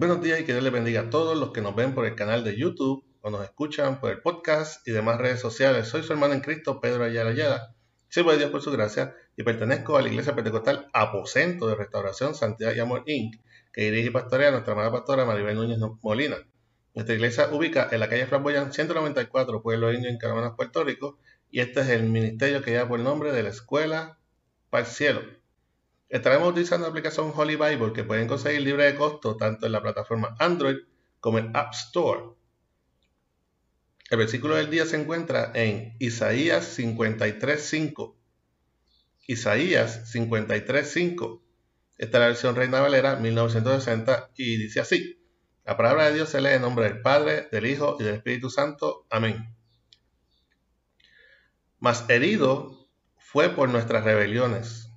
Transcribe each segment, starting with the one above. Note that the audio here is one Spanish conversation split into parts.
Buenos días y que Dios les bendiga a todos los que nos ven por el canal de YouTube o nos escuchan por el podcast y demás redes sociales. Soy su hermano en Cristo, Pedro Ayala Ayala. Sirvo de Dios por su gracia y pertenezco a la Iglesia Pentecostal Aposento de Restauración Santidad y Amor Inc., que dirige y pastorea nuestra amada pastora Maribel Núñez Molina. Nuestra iglesia ubica en la calle Flamboyán 194, Pueblo Indio, en Caravanas, Puerto Rico, y este es el ministerio que lleva por el nombre de la Escuela para el Cielo. Estaremos utilizando la aplicación Holy Bible que pueden conseguir libre de costo tanto en la plataforma Android como en App Store. El versículo del día se encuentra en Isaías 53.5. Isaías 53.5. Esta es la versión Reina Valera 1960 y dice así. La palabra de Dios se lee en nombre del Padre, del Hijo y del Espíritu Santo. Amén. Mas herido fue por nuestras rebeliones,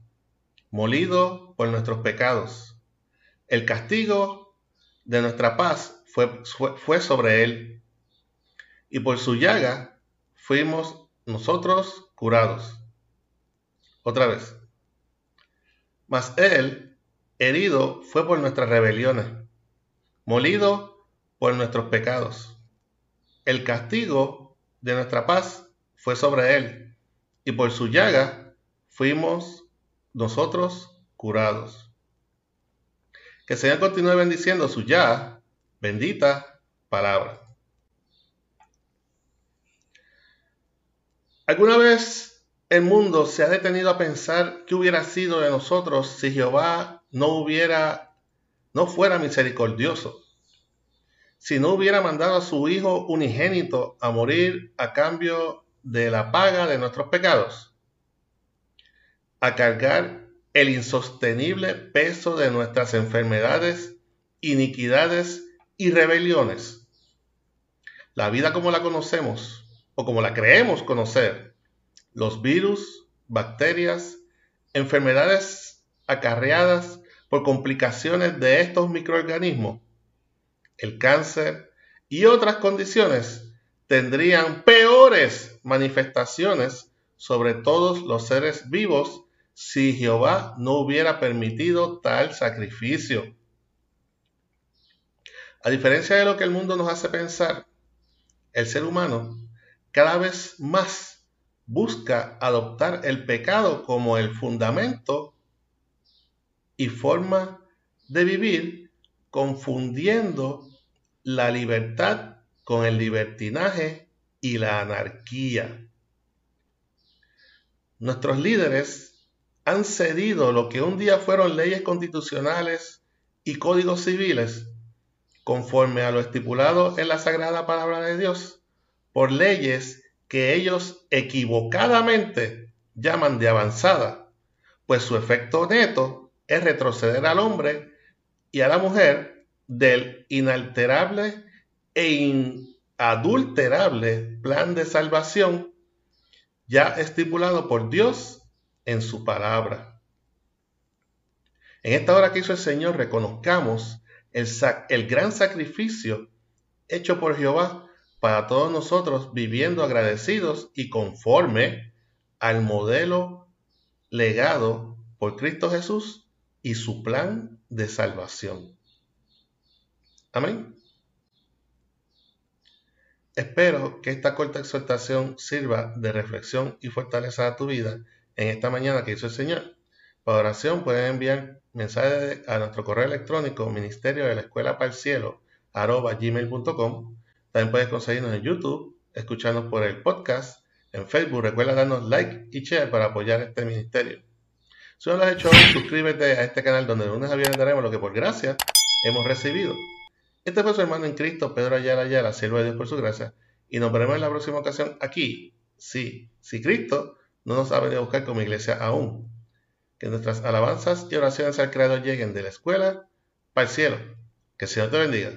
molido por nuestros pecados. El castigo de nuestra paz fue, fue, sobre él, y por su llaga fuimos nosotros curados. Otra vez. Mas él, herido, fue por nuestras rebeliones molido por nuestros pecados. El castigo de nuestra paz fue sobre él, y por su llaga fuimos nosotros curados. Que el Señor continúe bendiciendo su ya bendita palabra. ¿Alguna vez el mundo se ha detenido a pensar qué hubiera sido de nosotros si Jehová no hubiera no fuera misericordioso, si no hubiera mandado a su Hijo unigénito a morir a cambio de la paga de nuestros pecados, a cargar el insostenible peso de nuestras enfermedades, iniquidades y rebeliones. La vida como la conocemos o como la creemos conocer, los virus, bacterias, enfermedades acarreadas por complicaciones de estos microorganismos, el cáncer y otras condiciones tendrían peores manifestaciones sobre todos los seres vivos si Jehová no hubiera permitido tal sacrificio. A diferencia de lo que el mundo nos hace pensar, el ser humano cada vez más busca adoptar el pecado como el fundamento y forma de vivir confundiendo la libertad con el libertinaje y la anarquía. Nuestros líderes han cedido lo que un día fueron leyes constitucionales y códigos civiles, conforme a lo estipulado en la sagrada palabra de Dios, por leyes que ellos equivocadamente llaman de avanzada, pues su efecto neto es retroceder al hombre y a la mujer del inalterable e inadulterable plan de salvación ya estipulado por Dios en su palabra. En esta hora que hizo el Señor, reconozcamos el, gran sacrificio hecho por Jehová para todos nosotros, viviendo agradecidos y conforme al modelo legado por Cristo Jesús y su plan de salvación. Amén. Espero que esta corta exhortación sirva de reflexión y fortaleza a tu vida en esta mañana que hizo el Señor. Para oración pueden enviar mensajes a nuestro correo electrónico ministerio de la escuela para el cielo arroba gmail.com. También puedes conseguirnos en YouTube, escucharnos por el podcast, en Facebook. Recuerda darnos like y share para apoyar este ministerio. Si no lo has hecho suscríbete a este canal donde de lunes a viernes daremos lo que por gracia hemos recibido. Este fue su hermano en Cristo, Pedro Ayala Ayala, siervo de Dios por su gracia, y nos veremos en la próxima ocasión aquí. Sí, si Cristo no nos ha venido a buscar como iglesia aún. Que nuestras alabanzas y oraciones al Creador lleguen de la escuela para el cielo. Que el Señor te bendiga.